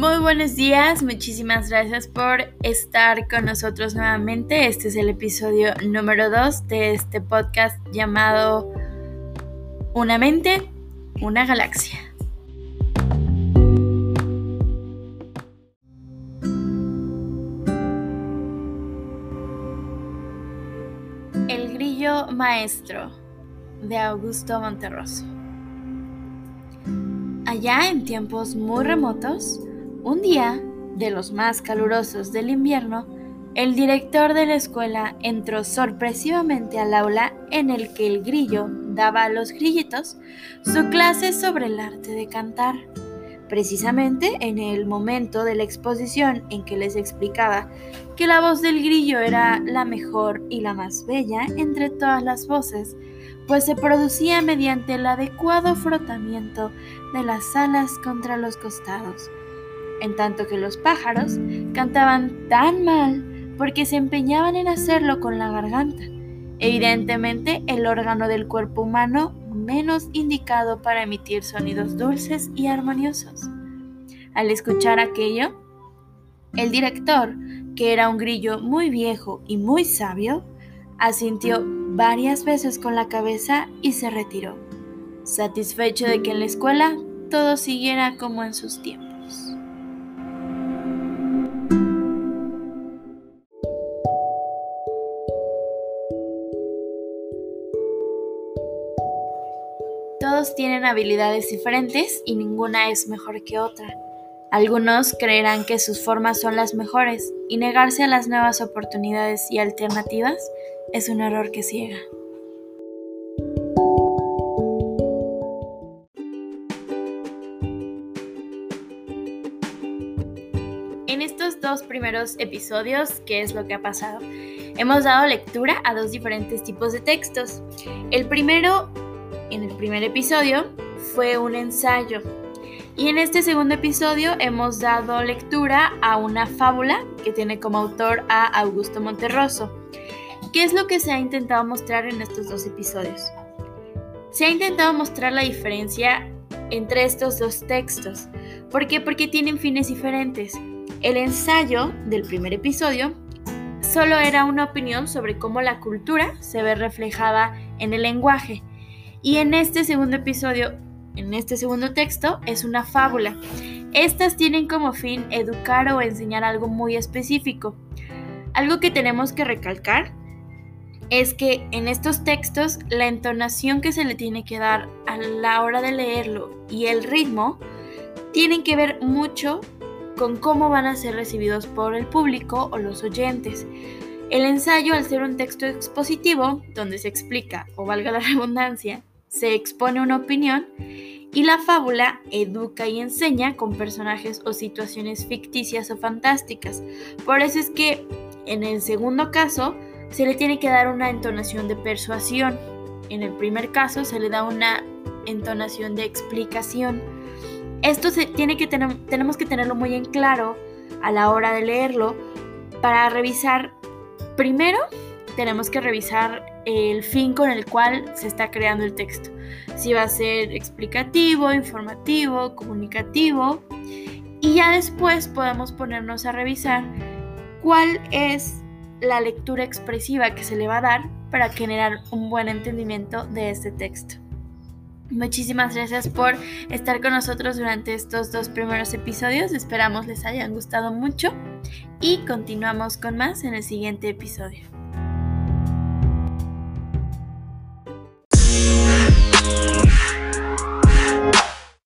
Muy buenos días, muchísimas gracias por estar con nosotros nuevamente. Este es el episodio número 2 de este podcast llamado Una mente, una galaxia. El grillo maestro de Augusto Monterroso. Allá en tiempos muy remotos, un día, de los más calurosos del invierno, el director de la escuela entró sorpresivamente al aula en el que el grillo daba a los grillitos su clase sobre el arte de cantar. Precisamente en el momento de la exposición en que les explicaba que la voz del grillo era la mejor y la más bella entre todas las voces, pues se producía mediante el adecuado frotamiento de las alas contra los costados en tanto que los pájaros cantaban tan mal porque se empeñaban en hacerlo con la garganta, evidentemente el órgano del cuerpo humano menos indicado para emitir sonidos dulces y armoniosos. Al escuchar aquello, el director, que era un grillo muy viejo y muy sabio, asintió varias veces con la cabeza y se retiró, satisfecho de que en la escuela todo siguiera como en sus tiempos. Todos tienen habilidades diferentes y ninguna es mejor que otra. Algunos creerán que sus formas son las mejores y negarse a las nuevas oportunidades y alternativas es un error que ciega. En estos dos primeros episodios, ¿qué es lo que ha pasado? Hemos dado lectura a dos diferentes tipos de textos. El primero en el primer episodio fue un ensayo. Y en este segundo episodio hemos dado lectura a una fábula que tiene como autor a Augusto Monterroso. ¿Qué es lo que se ha intentado mostrar en estos dos episodios? Se ha intentado mostrar la diferencia entre estos dos textos. ¿Por qué? Porque tienen fines diferentes. El ensayo del primer episodio solo era una opinión sobre cómo la cultura se ve reflejada en el lenguaje y en este segundo episodio, en este segundo texto, es una fábula. Estas tienen como fin educar o enseñar algo muy específico. Algo que tenemos que recalcar es que en estos textos la entonación que se le tiene que dar a la hora de leerlo y el ritmo tienen que ver mucho con cómo van a ser recibidos por el público o los oyentes. El ensayo, al ser un texto expositivo, donde se explica, o valga la redundancia, se expone una opinión y la fábula educa y enseña con personajes o situaciones ficticias o fantásticas. Por eso es que en el segundo caso se le tiene que dar una entonación de persuasión. En el primer caso se le da una entonación de explicación. Esto se tiene que tener, tenemos que tenerlo muy en claro a la hora de leerlo para revisar primero tenemos que revisar el fin con el cual se está creando el texto. Si va a ser explicativo, informativo, comunicativo. Y ya después podemos ponernos a revisar cuál es la lectura expresiva que se le va a dar para generar un buen entendimiento de este texto. Muchísimas gracias por estar con nosotros durante estos dos primeros episodios. Esperamos les hayan gustado mucho y continuamos con más en el siguiente episodio.